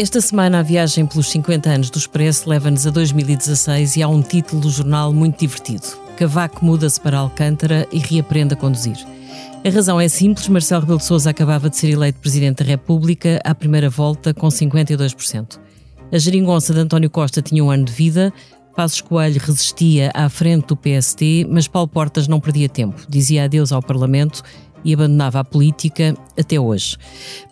Esta semana a viagem pelos 50 anos do Expresso leva-nos a 2016 e há um título do jornal muito divertido. Cavaco muda-se para Alcântara e reaprende a conduzir. A razão é simples, Marcelo Rebelo de Sousa acabava de ser eleito Presidente da República à primeira volta com 52%. A geringonça de António Costa tinha um ano de vida, Passos Coelho resistia à frente do PST, mas Paulo Portas não perdia tempo, dizia adeus ao Parlamento e abandonava a política até hoje.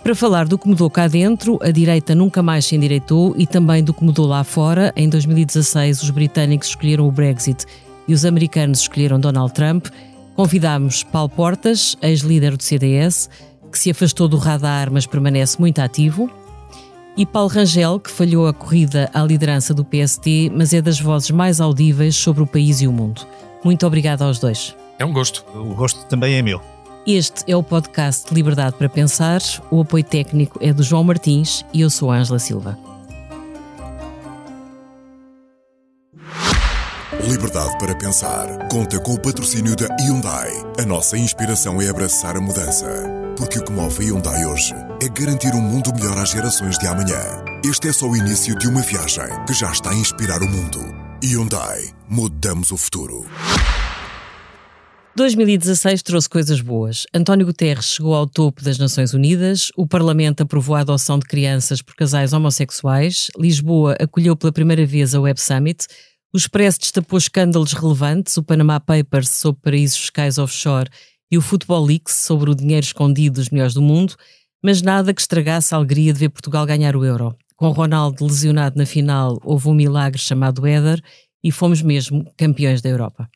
Para falar do que mudou cá dentro, a direita nunca mais se endireitou e também do que mudou lá fora. Em 2016, os britânicos escolheram o Brexit e os americanos escolheram Donald Trump. Convidámos Paulo Portas, ex-líder do CDS, que se afastou do radar, mas permanece muito ativo. E Paulo Rangel, que falhou a corrida à liderança do PST, mas é das vozes mais audíveis sobre o país e o mundo. Muito obrigada aos dois. É um gosto. O gosto também é meu. Este é o podcast Liberdade para Pensar. O apoio técnico é do João Martins e eu sou Ângela Silva. Liberdade para Pensar. Conta com o patrocínio da Hyundai. A nossa inspiração é abraçar a mudança. Porque o que move a Hyundai hoje é garantir um mundo melhor às gerações de amanhã. Este é só o início de uma viagem que já está a inspirar o mundo. Hyundai. Mudamos o futuro. 2016 trouxe coisas boas. António Guterres chegou ao topo das Nações Unidas, o Parlamento aprovou a adoção de crianças por casais homossexuais, Lisboa acolheu pela primeira vez a Web Summit, o Expresso destapou escândalos relevantes, o Panama Papers sobre paraísos fiscais offshore e o Football Leaks sobre o dinheiro escondido dos melhores do mundo, mas nada que estragasse a alegria de ver Portugal ganhar o euro. Com Ronaldo lesionado na final, houve um milagre chamado Éder e fomos mesmo campeões da Europa.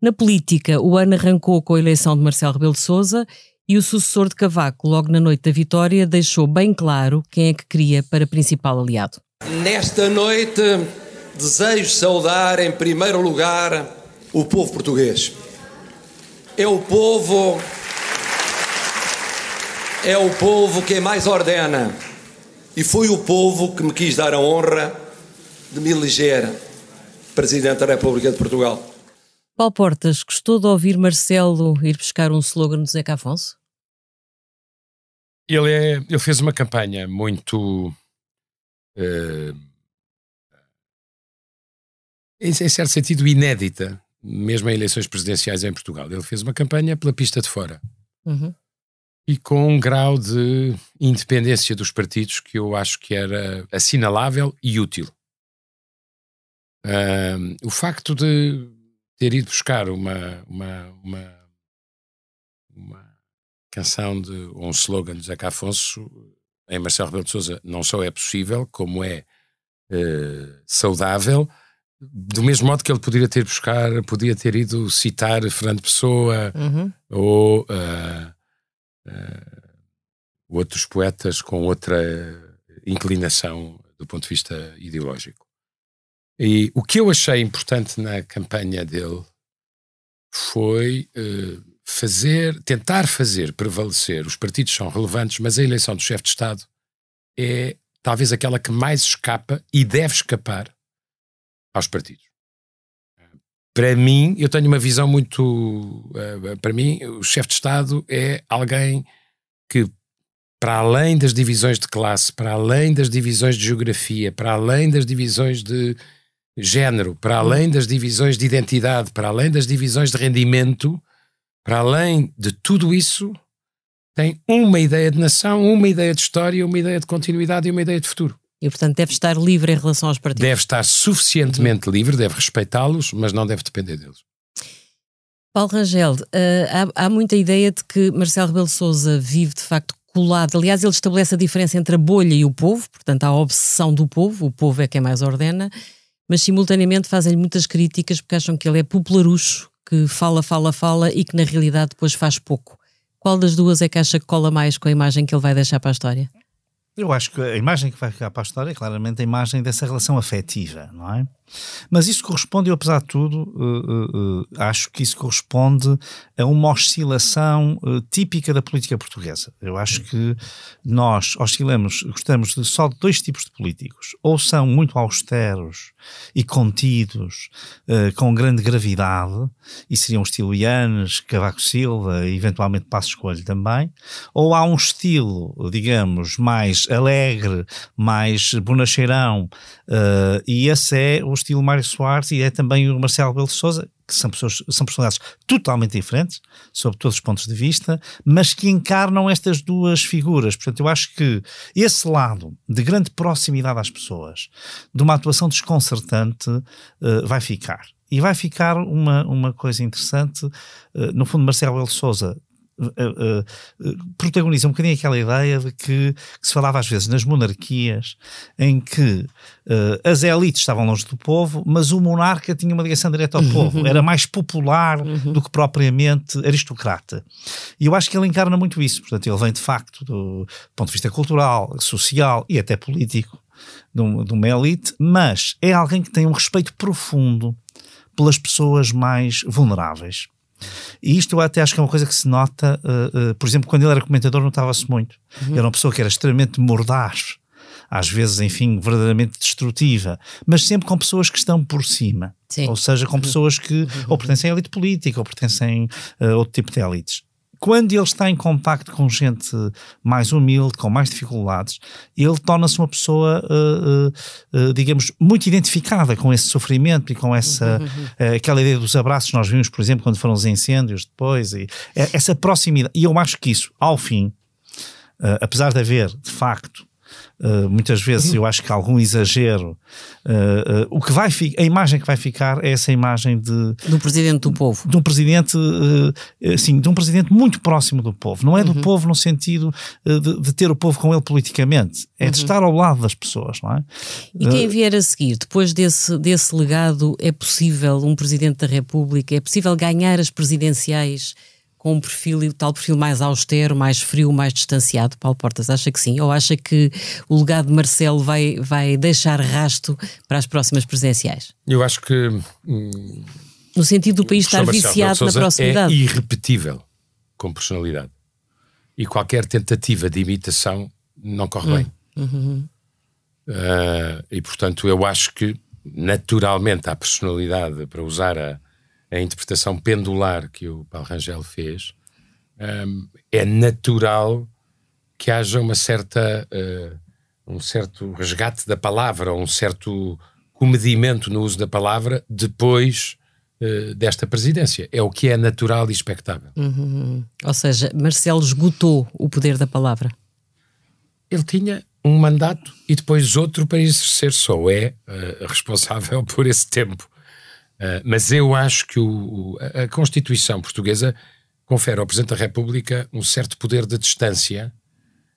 Na política, o ano arrancou com a eleição de Marcelo Rebelo de Sousa e o sucessor de Cavaco, logo na noite da vitória, deixou bem claro quem é que queria para principal aliado. Nesta noite, desejo saudar em primeiro lugar o povo português. É o povo é o povo que mais ordena. E foi o povo que me quis dar a honra de me eleger Presidente da República de Portugal. Paulo Portas, gostou de ouvir Marcelo ir buscar um slogan do Zeca Afonso? Ele, é, ele fez uma campanha muito. Uh, em, em certo sentido, inédita, mesmo em eleições presidenciais em Portugal. Ele fez uma campanha pela pista de fora. Uhum. E com um grau de independência dos partidos que eu acho que era assinalável e útil. Uh, o facto de ter ido buscar uma, uma, uma, uma canção de um slogan de Zeca Afonso em Marcelo Rebelo de Sousa não só é possível, como é uh, saudável, do mesmo modo que ele poderia ter buscar, podia ter ido citar Fernando Pessoa uhum. ou uh, uh, outros poetas com outra inclinação do ponto de vista ideológico. E o que eu achei importante na campanha dele foi uh, fazer, tentar fazer prevalecer. Os partidos são relevantes, mas a eleição do chefe de Estado é talvez aquela que mais escapa e deve escapar aos partidos. Para mim, eu tenho uma visão muito. Uh, para mim, o chefe de Estado é alguém que, para além das divisões de classe, para além das divisões de geografia, para além das divisões de género, para além das divisões de identidade, para além das divisões de rendimento, para além de tudo isso, tem uma ideia de nação, uma ideia de história, uma ideia de continuidade e uma ideia de futuro. E, portanto, deve estar livre em relação aos partidos. Deve estar suficientemente uhum. livre, deve respeitá-los, mas não deve depender deles. Paulo Rangel, uh, há, há, muita ideia de que Marcelo Rebelo de Sousa vive de facto colado. Aliás, ele estabelece a diferença entre a bolha e o povo, portanto, há a obsessão do povo, o povo é quem mais ordena mas simultaneamente fazem-lhe muitas críticas porque acham que ele é popularucho, que fala, fala, fala e que na realidade depois faz pouco. Qual das duas é que acha que cola mais com a imagem que ele vai deixar para a história? Eu acho que a imagem que vai ficar para a história é claramente a imagem dessa relação afetiva, não é? Mas isso corresponde, eu, apesar de tudo, uh, uh, acho que isso corresponde a uma oscilação típica da política portuguesa. Eu acho que nós oscilamos, gostamos de só de dois tipos de políticos. Ou são muito austeros e contidos, com grande gravidade, e seriam estilo Ianes, Cavaco Silva e eventualmente Passo Escolho também, ou há um estilo, digamos, mais alegre, mais bonacheirão, e esse é o estilo Mário Soares e é também o Marcelo Belo Souza, que são, pessoas, são personalidades totalmente diferentes, sob todos os pontos de vista, mas que encarnam estas duas figuras. Portanto, eu acho que esse lado de grande proximidade às pessoas, de uma atuação desconcertante, uh, vai ficar. E vai ficar uma, uma coisa interessante. Uh, no fundo, Marcelo Belo Souza Uh, uh, protagoniza um bocadinho aquela ideia de que, que, se falava às vezes nas monarquias em que uh, as elites estavam longe do povo, mas o monarca tinha uma ligação direta ao povo, era mais popular uhum. do que propriamente aristocrata. E eu acho que ele encarna muito isso, portanto, ele vem de facto do ponto de vista cultural, social e até político de, um, de uma elite, mas é alguém que tem um respeito profundo pelas pessoas mais vulneráveis. E isto eu até acho que é uma coisa que se nota, uh, uh, por exemplo, quando ele era comentador, notava-se muito. Uhum. Era uma pessoa que era extremamente mordaz, às vezes, enfim, verdadeiramente destrutiva, mas sempre com pessoas que estão por cima. Sim. Ou seja, com pessoas que uhum. ou pertencem à elite política ou pertencem a outro tipo de elites quando ele está em contacto com gente mais humilde, com mais dificuldades, ele torna-se uma pessoa, uh, uh, uh, digamos, muito identificada com esse sofrimento e com essa uhum. aquela ideia dos abraços que nós vimos, por exemplo, quando foram os incêndios depois, e essa proximidade. E eu acho que isso, ao fim, apesar de haver, de facto, Uh, muitas vezes eu acho que algum exagero. Uh, uh, o que vai a imagem que vai ficar é essa imagem de do presidente do povo, de um presidente, assim, de um presidente muito próximo do povo. Não é do uhum. povo no sentido de, de, ter o povo com ele politicamente, é uhum. de estar ao lado das pessoas, não é? E quem vier a seguir, depois desse desse legado, é possível um presidente da República, é possível ganhar as presidenciais? Com um perfil, o tal perfil mais austero, mais frio, mais distanciado? Paulo Portas, acha que sim? Ou acha que o legado de Marcelo vai, vai deixar rasto para as próximas presidenciais? Eu acho que. Hum, no sentido do país estar viciado na proximidade. É irrepetível com personalidade. E qualquer tentativa de imitação não corre hum. bem. Uhum. Uh, e portanto, eu acho que naturalmente a personalidade, para usar a a interpretação pendular que o Paulo Rangel fez, um, é natural que haja uma certa, uh, um certo resgate da palavra, um certo comedimento no uso da palavra depois uh, desta presidência. É o que é natural e expectável. Uhum. Ou seja, Marcelo esgotou o poder da palavra. Ele tinha um mandato e depois outro para exercer, só é uh, responsável por esse tempo. Uh, mas eu acho que o, a Constituição portuguesa confere ao Presidente da República um certo poder de distância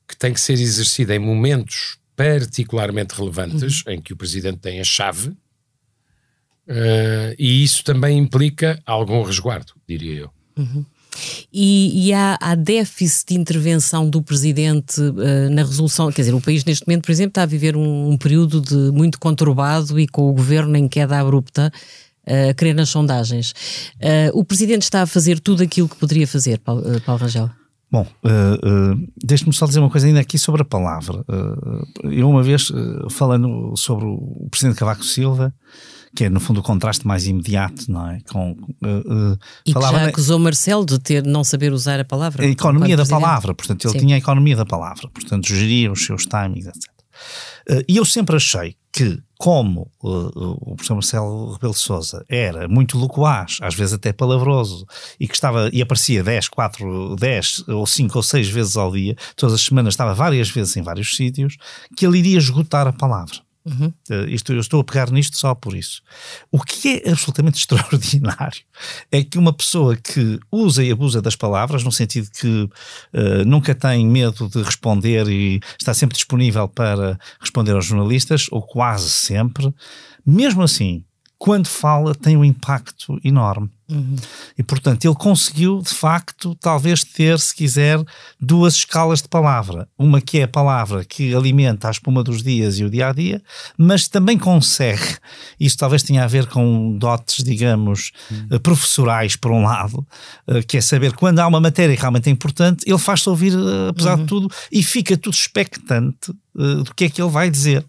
que tem que ser exercido em momentos particularmente relevantes, uhum. em que o Presidente tem a chave, uh, e isso também implica algum resguardo, diria eu. Uhum. E, e há, há, déficit de intervenção do Presidente uh, na resolução. Quer dizer, o país neste momento, por exemplo, está a viver um, um período de muito conturbado e com o governo em queda abrupta a querer nas sondagens. Uh, o Presidente está a fazer tudo aquilo que poderia fazer, Paulo, uh, Paulo Rangel? Bom, uh, uh, deixe-me só dizer uma coisa ainda aqui sobre a palavra. Uh, eu uma vez, falando sobre o Presidente Cavaco Silva, que é no fundo o contraste mais imediato, não é? Com, e falava, que já acusou Marcelo de ter não saber usar a palavra. A economia da palavra, portanto ele Sim. tinha a economia da palavra, portanto geria os seus timings, etc. E eu sempre achei que, como uh, o professor Marcelo Rebelo de Souza era muito loquaz, às vezes até palavroso, e que estava e aparecia 10, 4, 10 ou 5 ou 6 vezes ao dia, todas as semanas estava várias vezes em vários sítios, que ele iria esgotar a palavra. Uhum. Uh, isto, eu estou a pegar nisto só por isso. O que é absolutamente extraordinário é que uma pessoa que usa e abusa das palavras, no sentido que uh, nunca tem medo de responder e está sempre disponível para responder aos jornalistas, ou quase sempre, mesmo assim, quando fala, tem um impacto enorme. Uhum. E, portanto, ele conseguiu, de facto, talvez ter, se quiser, duas escalas de palavra. Uma que é a palavra que alimenta a espuma dos dias e o dia a dia, mas também consegue, isso talvez tenha a ver com dotes, digamos, uhum. professorais, por um lado, eh, que é saber quando há uma matéria que realmente é importante, ele faz-se ouvir, eh, apesar uhum. de tudo, e fica tudo expectante do que é que ele vai dizer.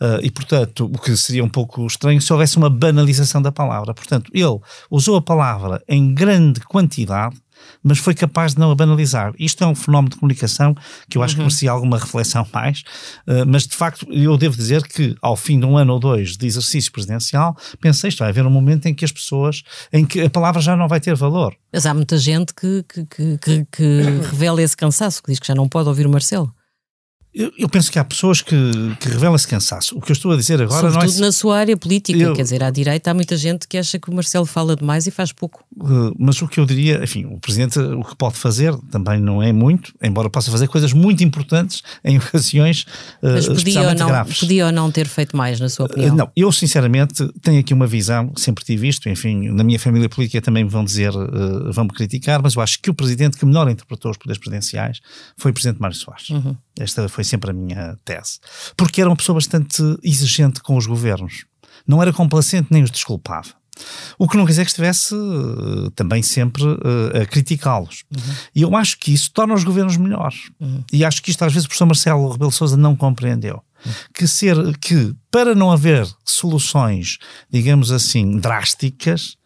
Uh, e, portanto, o que seria um pouco estranho se houvesse uma banalização da palavra. Portanto, ele usou a palavra em grande quantidade, mas foi capaz de não a banalizar. Isto é um fenómeno de comunicação que eu acho uhum. que merecia alguma reflexão mais, uh, mas de facto eu devo dizer que ao fim de um ano ou dois de exercício presidencial, pensei isto vai haver um momento em que as pessoas, em que a palavra já não vai ter valor. Mas há muita gente que, que, que, que, que revela esse cansaço, que diz que já não pode ouvir o Marcelo. Eu, eu, penso que há pessoas que, que revelam esse cansaço. O que eu estou a dizer agora Sobretudo não é. na sua área política, eu, quer dizer, à direita há muita gente que acha que o Marcelo fala demais e faz pouco. Uh, mas o que eu diria, enfim, o Presidente o que pode fazer também não é muito, embora possa fazer coisas muito importantes em ocasiões uh, mas podia ou não, graves. Podia ou não ter feito mais, na sua opinião? Uh, não, eu sinceramente tenho aqui uma visão, sempre tive isto, enfim, na minha família política também me vão dizer, uh, vão-me criticar, mas eu acho que o Presidente que melhor interpretou os poderes presidenciais foi o Presidente Mário Soares. Uhum. Esta foi sempre a minha tese. Porque era uma pessoa bastante exigente com os governos. Não era complacente nem os desculpava. O que não quer dizer que estivesse uh, também sempre uh, a criticá-los. Uhum. E eu acho que isso torna os governos melhores. Uhum. E acho que isto às vezes o professor Marcelo Rebelo Sousa não compreendeu. Uhum. Que, ser, que para não haver soluções, digamos assim, drásticas,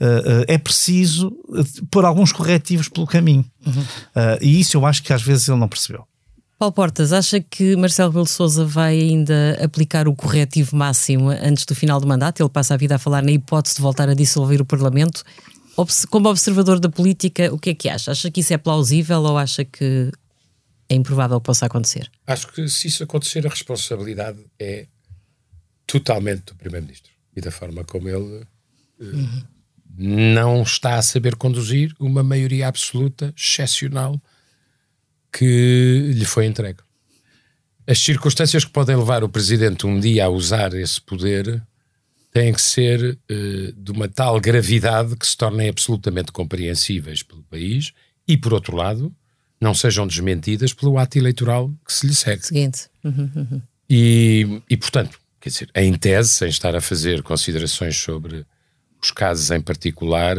Uh, uh, é preciso pôr alguns corretivos pelo caminho. Uhum. Uh, e isso eu acho que às vezes ele não percebeu. Paulo Portas, acha que Marcelo Rebelo Sousa vai ainda aplicar o corretivo máximo antes do final do mandato? Ele passa a vida a falar na hipótese de voltar a dissolver o Parlamento. Como observador da política, o que é que acha? Acha que isso é plausível ou acha que é improvável que possa acontecer? Acho que se isso acontecer, a responsabilidade é totalmente do Primeiro-Ministro e da forma como ele uhum. não está a saber conduzir uma maioria absoluta, excepcional, que lhe foi entregue. As circunstâncias que podem levar o presidente um dia a usar esse poder têm que ser uh, de uma tal gravidade que se tornem absolutamente compreensíveis pelo país e, por outro lado, não sejam desmentidas pelo ato eleitoral que se lhe segue. Seguinte. Uhum, uhum. E, e, portanto, quer dizer, em tese, sem estar a fazer considerações sobre os casos em particular,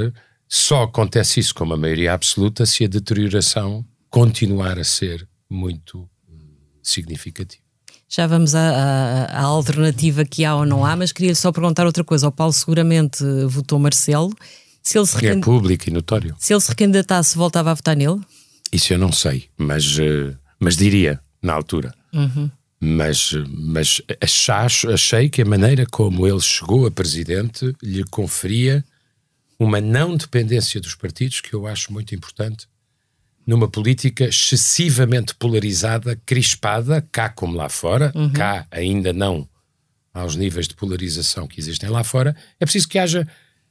só acontece isso com uma maioria absoluta se a deterioração continuar a ser muito eh, significativo. Já vamos à, à, alternativa que há ou não há, mas queria só perguntar outra coisa. O Paulo seguramente votou Marcelo. Se ele se é público e notório. Se ele se recandidatasse, voltava a votar nele? Isso eu não sei, mas, eh, mas diria na altura. Uhum. Mas, mas achei, achei que a maneira como ele chegou a presidente lhe conferia uma não dependência dos partidos que eu acho muito importante numa política excessivamente polarizada, crispada, cá como lá fora, uhum. cá ainda não aos níveis de polarização que existem lá fora, é preciso que haja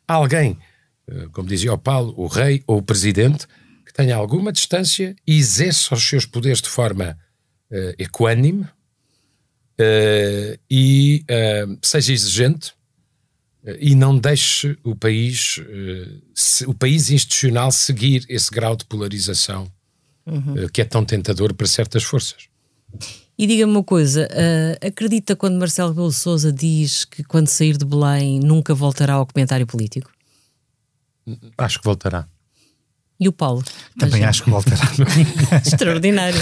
alguém, eh, como dizia o Paulo, o rei ou o presidente, que tenha alguma distância e exerça os seus poderes de forma uh, equânime uh, e uh, seja exigente e não deixe o país, uh, o país institucional seguir esse grau de polarização uhum. uh, que é tão tentador para certas forças. E diga-me uma coisa, uh, acredita quando Marcelo Rebelo Sousa diz que quando sair de Belém nunca voltará ao comentário político? Acho que voltará. E o Paulo? Também acho que voltará. Extraordinário.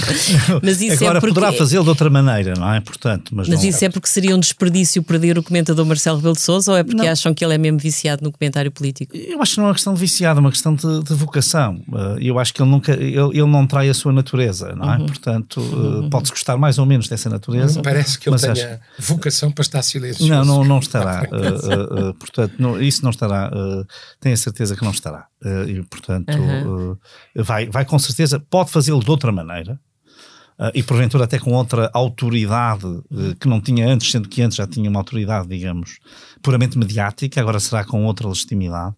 Mas isso Agora é porque... poderá fazê-lo de outra maneira, não é? Portanto, mas mas isso é porque seria um desperdício perder o comentador Marcelo Rebelo de Sousa ou é porque não. acham que ele é mesmo viciado no comentário político? Eu acho que não é uma questão de viciado, é uma questão de, de vocação. Eh, eu acho que ele nunca, ele, ele, não trai a sua natureza, não é? Uhum. Portanto, eh, uhum. pode-se gostar mais ou menos dessa natureza. Parece que ele tenha acho... vocação para estar silencioso. Não, não, não estará. uh, uh, portanto, não, isso não estará. tenho a certeza que não estará. e, portanto, uhum vai, vai com certeza, pode fazê-lo de outra maneira. Uh, e porventura até com outra autoridade uh, que não tinha antes, sendo que antes já tinha uma autoridade, digamos, puramente mediática, agora será com outra legitimidade.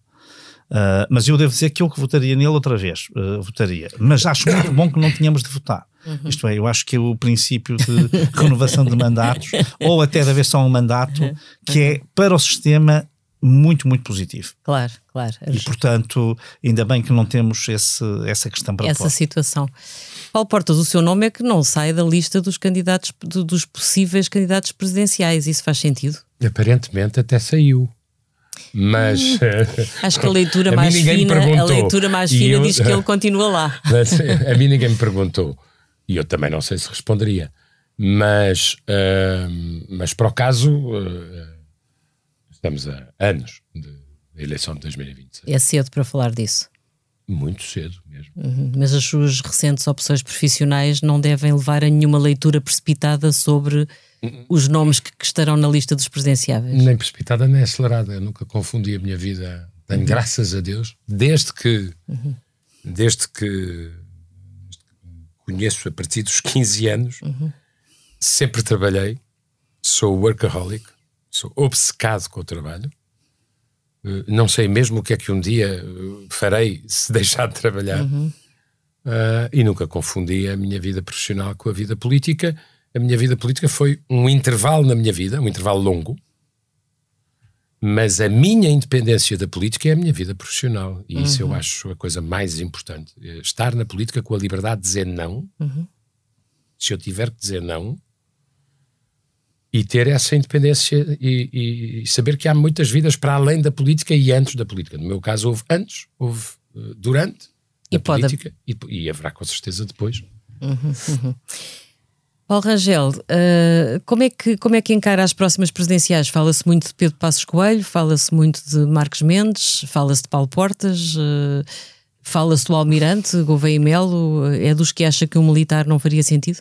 Uh, mas eu devo dizer que eu que votaria nele outra vez, votaria. Mas acho muito bom que não tínhamos de votar. Uhum. Isto é, eu acho que é o princípio de renovação de mandatos, ou até de haver só um mandato, uhum. que é para o sistema muito, muito positivo. Claro, claro. E, portanto, ainda bem que não temos esse, essa questão para Essa pôr. situação. Paulo Portas, o seu nome é que não sai da lista dos candidatos, do, dos possíveis candidatos presidenciais. Isso faz sentido? Aparentemente até saiu. Mas. Acho que a leitura a mais fina, a leitura mais fina eu- diz que ele continua lá. Mas, a mim ninguém me perguntou. E eu também não sei se responderia. Mas, ahm, mas para o caso, ah, estamos a anos da eleição de 2026. É cedo para falar disso. Muito cedo mesmo. Uhum. Mas as suas recentes opções profissionais não devem levar a nenhuma leitura precipitada sobre os nomes que, que estarão na lista dos presidenciáveis. Nem precipitada nem acelerada. Eu nunca confundi a minha vida. Tenho, graças a Deus, desde que, desde que conheço a partir dos 15 anos, sempre trabalhei, sou workaholic, sou obcecado com o trabalho. Eh, Não sei mesmo o que é que um dia eh, farei se deixar de trabalhar. Ah, e nunca confundi a minha vida profissional com a vida política. A minha vida política foi um intervalo na minha vida, um intervalo longo, mas a minha independência da política é a minha vida profissional. E isso eu acho a coisa mais importante. Estar na política com a liberdade de dizer não, se eu tiver que dizer não, e ter essa independência e, e- saber que há muitas vidas para além da política e antes da política. No meu caso, houve antes, houve eh, durante E a pode- política e, e haverá com certeza depois. Paulo Rangel, eh, como, é que, como é que encara as próximas presidenciais? Fala-se muito de Pedro Passos Coelho, fala-se muito de Marcos Mendes, fala-se de Paulo Portas, eh, fala-se do Almirante, Gouveia e Melo. É dos que acha que um militar não faria sentido?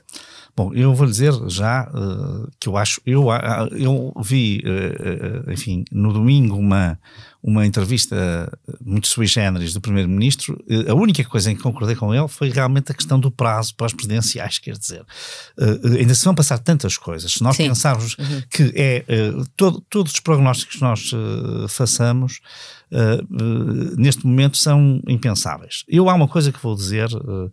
Bom, eu vou dizer já eh, que eu acho, eu, ah, eu vi, eh, eh, enfim, no domingo uma, uma entrevista muito sui generis do Primeiro-Ministro. Eh, a única coisa em que concordei com ele foi realmente a questão do prazo para as presidenciais, quer dizer, eh, eh, ainda se vão passar tantas coisas. Se nós Sim. pensarmos que é eh, todo- todos os prognósticos que nós eh, façamos eh, eh, neste momento são impensáveis. Eu há uma coisa que vou dizer eh,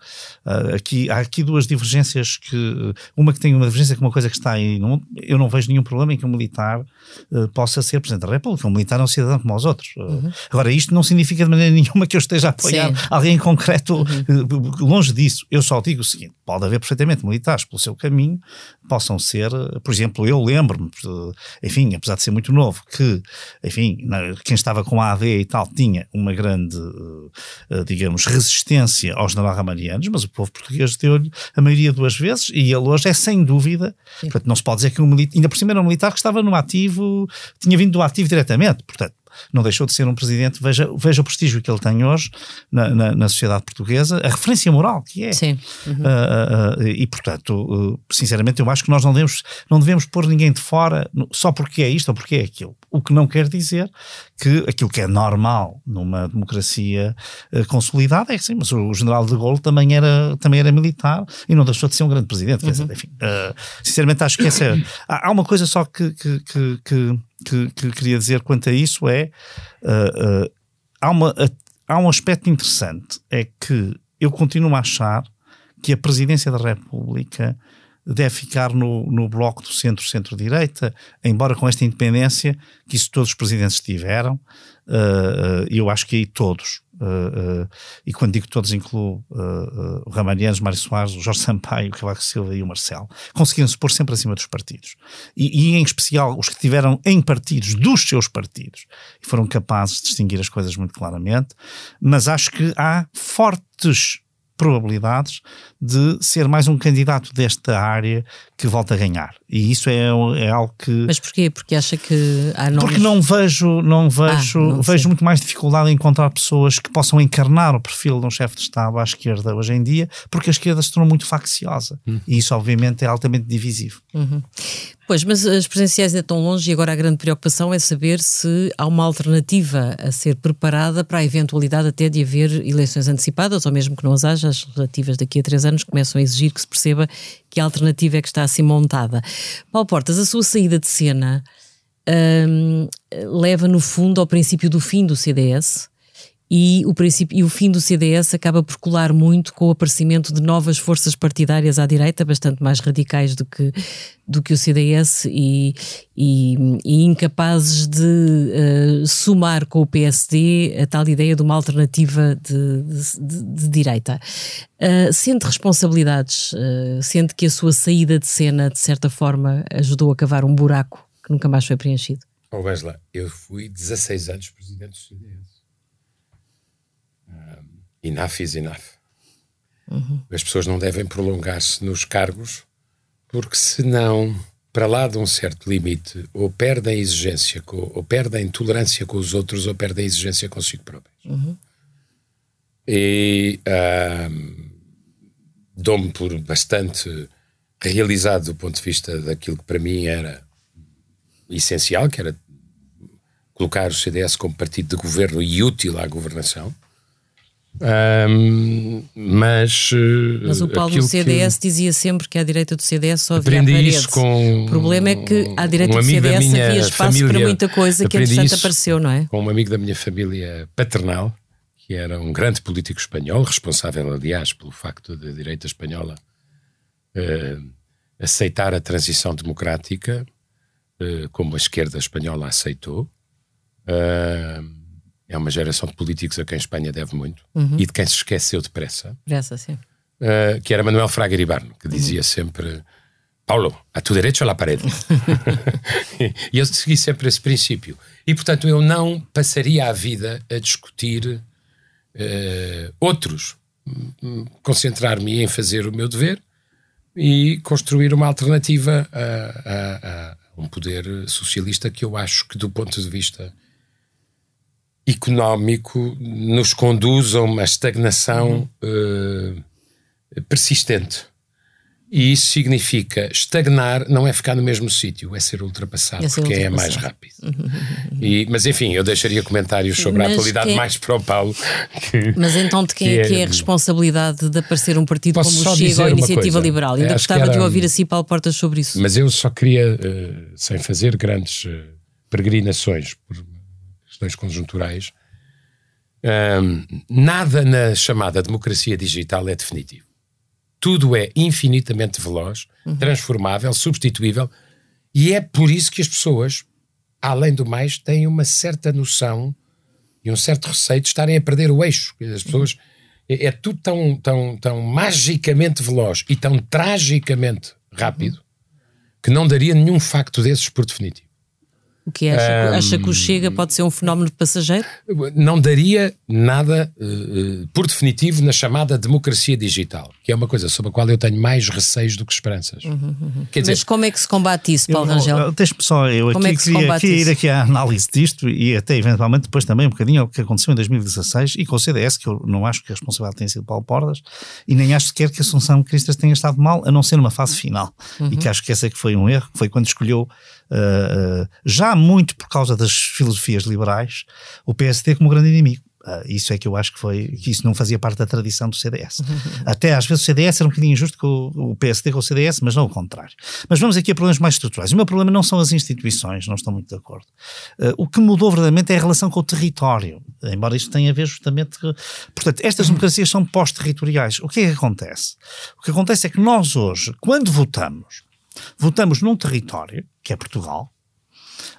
eh, aqui há aqui duas divergências que eh, uma que tem uma divergência com uma coisa que está aí não, eu não vejo nenhum problema em que um militar eh, possa ser presidente da República um militar é um cidadão como os outros Eh, agora isto não significa de maneira nenhuma que eu esteja a apoiar Sim. alguém em concreto. Eh, longe disso. Eu só digo o seguinte pode haver perfeitamente militares pelo seu caminho possam ser eh, por exemplo eu lembro-me eh, enfim apesar de ser muito novo que enfim quem estava com a AD e tal tinha uma grande digamos resistência aos navarramarianos mas o povo português deu-lhe a maioria duas vezes e ele hoje é sem dúvida portanto não se pode dizer que um militar ainda por cima era um militar que estava no ativo tinha vindo do ativo diretamente portanto não deixou de ser um presidente, veja, veja o prestígio que ele tem hoje na, na, na sociedade portuguesa, a referência moral que é. Sim. Ah, ah, e portanto, ah, sinceramente, eu acho que nós não devemos, não devemos pôr ninguém de fora só porque é isto ou porque é aquilo. O que não quer dizer que aquilo que é normal numa democracia ah, consolidada é que sim, mas o, general de Gaulle também era, também era militar e não deixou de ser um grande presidente. Dizer, enfim, ah, sinceramente, acho que essa é. Há, há uma coisa só que, que, que, que, que- que queria dizer quanto a isso: é. ah, ah, há, uma, há um aspecto interessante, é que eu continuo a achar que a presidência da República deve ficar no, no bloco do centro-centro-direita, embora com esta independência que isso todos os presidentes tiveram, eh, e eu acho que aí todos, eh, eh, e quando digo todos incluo eh, eh, o Ramalhianos, Mário Soares, o Jorge Sampaio, o Cavaco Silva e o Marcelo, conseguiram se pôr sempre acima dos partidos. E, e em especial os que tiveram em partidos dos seus partidos e foram capazes de distinguir as coisas muito claramente, mas acho que há fortes probabilidades de ser mais um candidato desta área que volta a ganhar. E isso é, é algo que. Mas porquê? Porque acha que há nomes... Porque não vejo, não vejo, Ah, não sei. vejo muito mais dificuldade em encontrar pessoas que possam encarnar o perfil de um chefe de Estado à esquerda hoje em dia, porque a esquerda se tornou muito facciosa. E isso, obviamente, é altamente divisivo. Pois, mas as presenciais ainda estão longe e agora a grande preocupação é saber se há uma alternativa a ser preparada para a eventualidade até de haver eleições antecipadas, ou mesmo que não as haja, as relativas daqui a três anos começam a exigir que se perceba que a alternativa é que está assim montada. Paulo Portas, a sua saída de cena hum, leva no fundo ao princípio do fim do CDS e o, princípio, e o fim do CDS acaba por colar muito com o aparecimento de novas forças partidárias à direita, bastante mais radicais do que, do que o CDS e, e, e incapazes de uh, somar com o PSD a tal ideia de uma alternativa de, de, de direita. Uh, sente responsabilidades, uh, sente que a sua saída de cena, de certa forma, ajudou a cavar um buraco que nunca mais foi preenchido? Oh, lá, eu fui 16 anos presidente do CDS enough is enough. Uhum. As pessoas não devem prolongar-se nos cargos, porque senão, para lá de um certo limite, ou perdem exigência, com, ou perdem tolerância com os outros, ou perdem exigência consigo próprios. Uhum. E dou-me por bastante realizado do ponto de vista daquilo que para mim era essencial, que era colocar o CDS como partido de governo e útil à governação. Um, mas, eh, mas o Paulo do CDS que... dizia sempre que à direita do CDS só havia aprendi paredes. Isso com o problema é que à direita um do CDS havia espaço família, para muita coisa que entretanto apareceu, não é? Com um amigo da minha família paternal, que era um grande político espanhol, responsável, aliás, pelo facto da direita espanhola uh, aceitar a transição democrática, uh, como a esquerda espanhola aceitou. Uh, é uma geração de políticos a quem a Espanha deve muito uhum. e de quem se esqueceu depressa. Depressa, sim. Uh, que era Manuel Fraga Iribarno, que dizia uhum. sempre: Paulo, a tu direito à parede. e eu segui sempre esse princípio. E, portanto, eu não passaria a vida a discutir uh, outros. Concentrar-me em fazer o meu dever e construir uma alternativa a, a, a um poder socialista que eu acho que, do ponto de vista económico nos conduz a uma estagnação uhum. uh, persistente. E isso significa estagnar não é ficar no mesmo sítio, é ser ultrapassado, é ser porque ultrapassado. é mais rápido. Uhum. E, mas enfim, eu deixaria comentários sobre mas a atualidade é... mais para o Paulo. Que, mas então de quem que é, que é a responsabilidade de aparecer um partido Posso como o Chega ou a Iniciativa coisa. Liberal? Ainda gostava era... de ouvir a Paulo Portas sobre isso. Mas eu só queria, uh, sem fazer grandes uh, peregrinações por questões conjunturais, um, nada na chamada democracia digital é definitivo. Tudo é infinitamente veloz, uhum. transformável, substituível, e é por isso que as pessoas, além do mais, têm uma certa noção e um certo receio de estarem a perder o eixo. As pessoas. É, é, tudo tão, tão, tão magicamente veloz e tão tragicamente rápido uhum. que não daria nenhum facto desses por definitivo. O que acha, um, acha que o Chega pode ser um fenómeno passageiro? Não daria nada uh, por definitivo na chamada democracia digital, que é uma coisa sobre a qual eu tenho mais receios do que esperanças. Uhum, uhum. Quer dizer, Mas como é que se combate isso, Paulo eu, Rangel? Deixe-me só, eu como aqui é queria, queria ir aqui à análise disto e até eventualmente depois também um bocadinho ao que aconteceu em 2016 e com o CDS, que eu não acho que a responsabilidade tenha sido Paulo Portas e nem acho sequer que a Assunção Cristas tenha estado mal, a não ser numa fase final. Uhum. E que acho que essa é que foi um erro, foi quando escolheu uh, já muito por causa das filosofias liberais, o PSD como grande inimigo. Uh, isso é que eu acho que foi, que isso não fazia parte da tradição do CDS. Uhum. Até às vezes o CDS era um bocadinho injusto com o, o PSD com o CDS, mas não o contrário. Mas vamos aqui a problemas mais estruturais. O meu problema não são as instituições, não estou muito de acordo. Uh, o que mudou verdadeiramente é a relação com o território, embora isto tenha a ver justamente. Portanto, estas democracias são pós-territoriais. O que é que acontece? O que acontece é que nós hoje, quando votamos, votamos num território, que é Portugal,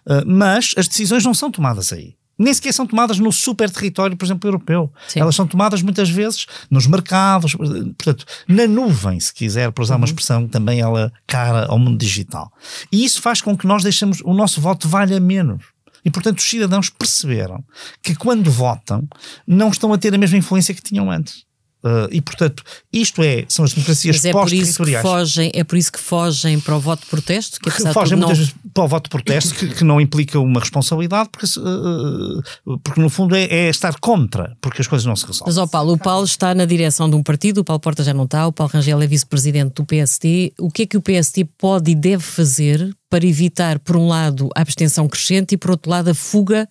uh, mas as decisões não são tomadas aí. Nem sequer são tomadas no super território, por exemplo, europeu. Sim. Elas são tomadas muitas vezes nos mercados, portanto, na nuvem, se quiser, por usar uhum. uma expressão também ela cara ao mundo digital. E isso faz com que nós deixemos o nosso voto valha menos. E, portanto, os cidadãos perceberam que quando votam não estão a ter a mesma influência que tinham antes. Uh, e, portanto, isto é, são as democracias é pós-territoriais. Fogem, é por isso que fogem para o voto de protesto? Que, que fogem muitas não... vezes para o voto de protesto, que, que não implica uma responsabilidade, porque, uh, porque no fundo é, é, estar contra, porque as coisas não se resolvem. Mas, ó Paulo, o Paulo está na direção de um partido, o Paulo Porta já não está, o Paulo Rangel é vice-presidente do PST. O que é que o PST pode e deve fazer para evitar, por um lado, a abstenção crescente e, por outro lado, a fuga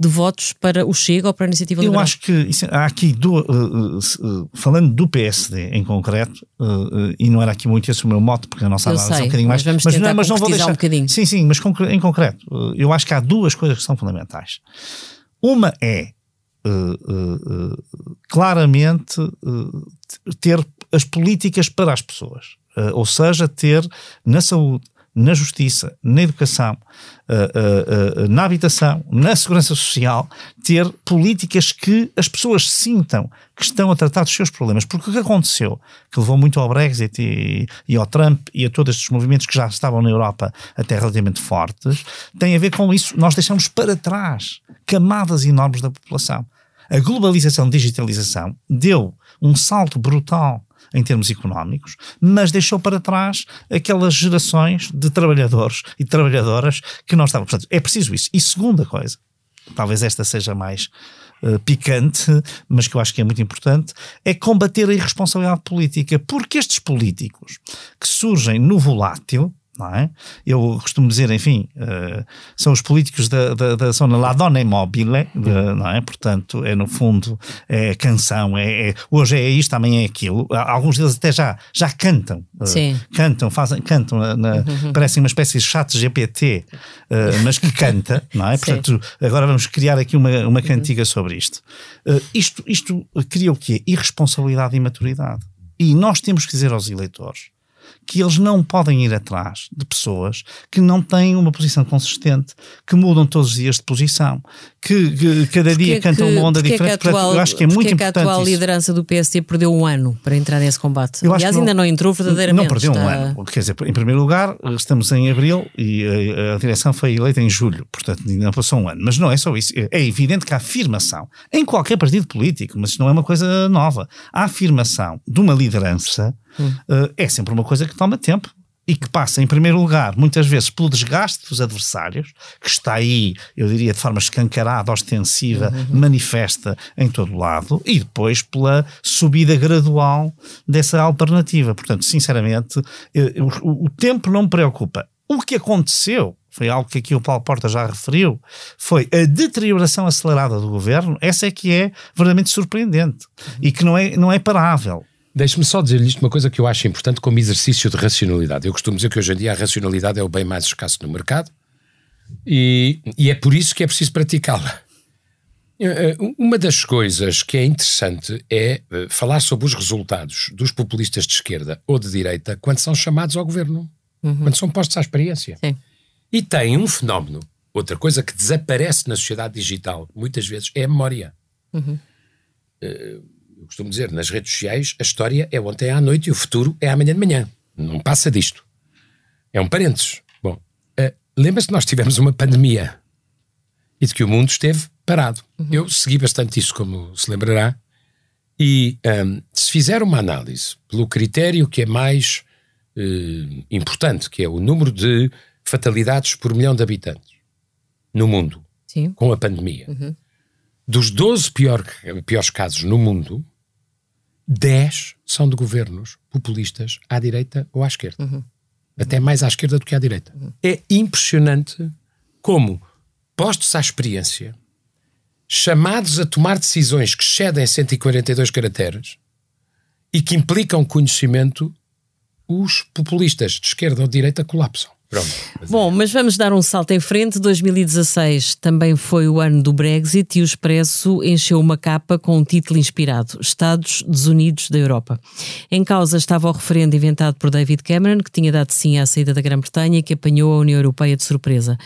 de votos para o Chega ou para a Iniciativa Eu Liberal? Eu acho que isso, há aqui, do, uh, uh, falando do PSD em concreto, uh, e não era aqui muito esse o meu mote, porque a nossa análise é um bocadinho mais... Mas vamos tentar mas, não, mas vou deixar, um bocadinho. Sim, sim, mas em concreto, eu acho que há duas coisas que são fundamentais. Uma é claramente ter as políticas para as pessoas. ou seja, ter na saúde, na justiça, na educação, uh, uh, na habitação, na segurança social, ter políticas que as pessoas sintam que estão a tratar dos seus problemas. Porque o que aconteceu, que levou muito ao Brexit e, e ao Trump e a todos estes movimentos que já estavam na Europa até relativamente fortes, tem a ver com isso. Nós deixamos para trás camadas enormes da população. A globalização, digitalização deu um salto brutal em termos económicos, mas deixou para trás aquelas gerações de trabalhadores e trabalhadoras que não estavam. Portanto, é preciso isso. E segunda coisa, talvez esta seja mais uh, picante, mas que eu acho que é muito importante, é combater a irresponsabilidade política, porque estes políticos que surgem no volátil, não é? Eu costumo dizer, enfim, uh, são os políticos da, da, da zona La Donna Immobile, de, não é? Portanto, é no fundo, é canção, é, é, hoje é isto, amanhã é aquilo. Alguns deles até já, já cantam. Uh, cantam, fazem, cantam, na, uhum. parecem uma espécie de chat GPT, uh, mas que canta, não é? Portanto, agora vamos criar aqui uma, uma cantiga sobre isto. isto. Isto cria o quê? Irresponsabilidade e maturidade. E nós temos que dizer aos eleitores que eles não podem ir atrás de pessoas que não têm uma posição consistente, que mudam todos os dias de posição, que, que cada dia é cantam uma onda diferente. É atual, eu acho que é muito é que a atual isso. liderança do PSD perdeu um ano para entrar nesse combate. Eu Aliás, não, ainda não entrou verdadeiramente. Não perdeu está... um ano. Quer dizer, em primeiro lugar, estamos em abril e a, a direção foi eleita em julho, portanto ainda não passou um ano. Mas não é só isso. É evidente que a afirmação, em qualquer partido político, mas isso não é uma coisa nova, a afirmação de uma liderança uh, é sempre uma coisa que toma tempo e que passa, em primeiro lugar, muitas vezes pelo desgaste dos adversários, que está aí, eu diria, de forma escancarada, ostensiva, uhum. manifesta em todo lado, e depois pela subida gradual dessa alternativa. Portanto, sinceramente, o, o tempo não me preocupa. O que aconteceu foi algo que aqui o Paulo Porta já referiu, foi a deterioração acelerada do governo, essa é que é verdadeiramente surpreendente uhum. e que não é, não é parável. Deixe-me só dizer-lhe isto, uma coisa que eu acho importante como exercício de racionalidade. Eu costumo dizer que hoje em dia a racionalidade é o bem mais escasso no mercado e, e é por isso que é preciso praticá-la. Eh, eh, uma das coisas que é interessante é eh, falar sobre os resultados dos populistas de esquerda ou de direita quando são chamados ao governo, uhum. quando são postos à experiência. Sim. E tem um fenómeno, outra coisa que desaparece na sociedade digital, muitas vezes, é a memória. Uhum. Uh, eu costumo dizer, nas redes sociais, a história é ontem à noite e o futuro é amanhã de manhã. Não passa disto. É um parênteses. Bom, uh, lembra-se que nós tivemos uma pandemia e de que o mundo esteve parado. Uhum. Eu segui bastante isso, como se lembrará. E um, ehm, se fizer uma análise pelo critério que é mais uh, importante, que é o número de fatalidades por milhão de habitantes no mundo, Sim. com a pandemia. Uhum dos 12 pior, piores casos no mundo, 10 são de governos populistas à direita ou à esquerda. Uhum. Até mais à esquerda do que à direita. Uhum. É impressionante como, postos à experiência, chamados a tomar decisões que excedem 142 caracteres e que implicam conhecimento, os populistas de esquerda ou de direita colapsam. Pronto. Bom, mas vamos dar um salto em frente. 2016 também foi o ano do Brexit e o Expresso encheu uma capa com um título inspirado: Estados Desunidos da Europa. Em causa estava o referendo inventado por David Cameron, que tinha dado sim à saída da Grã-Bretanha e que apanhou a União Europeia de surpresa.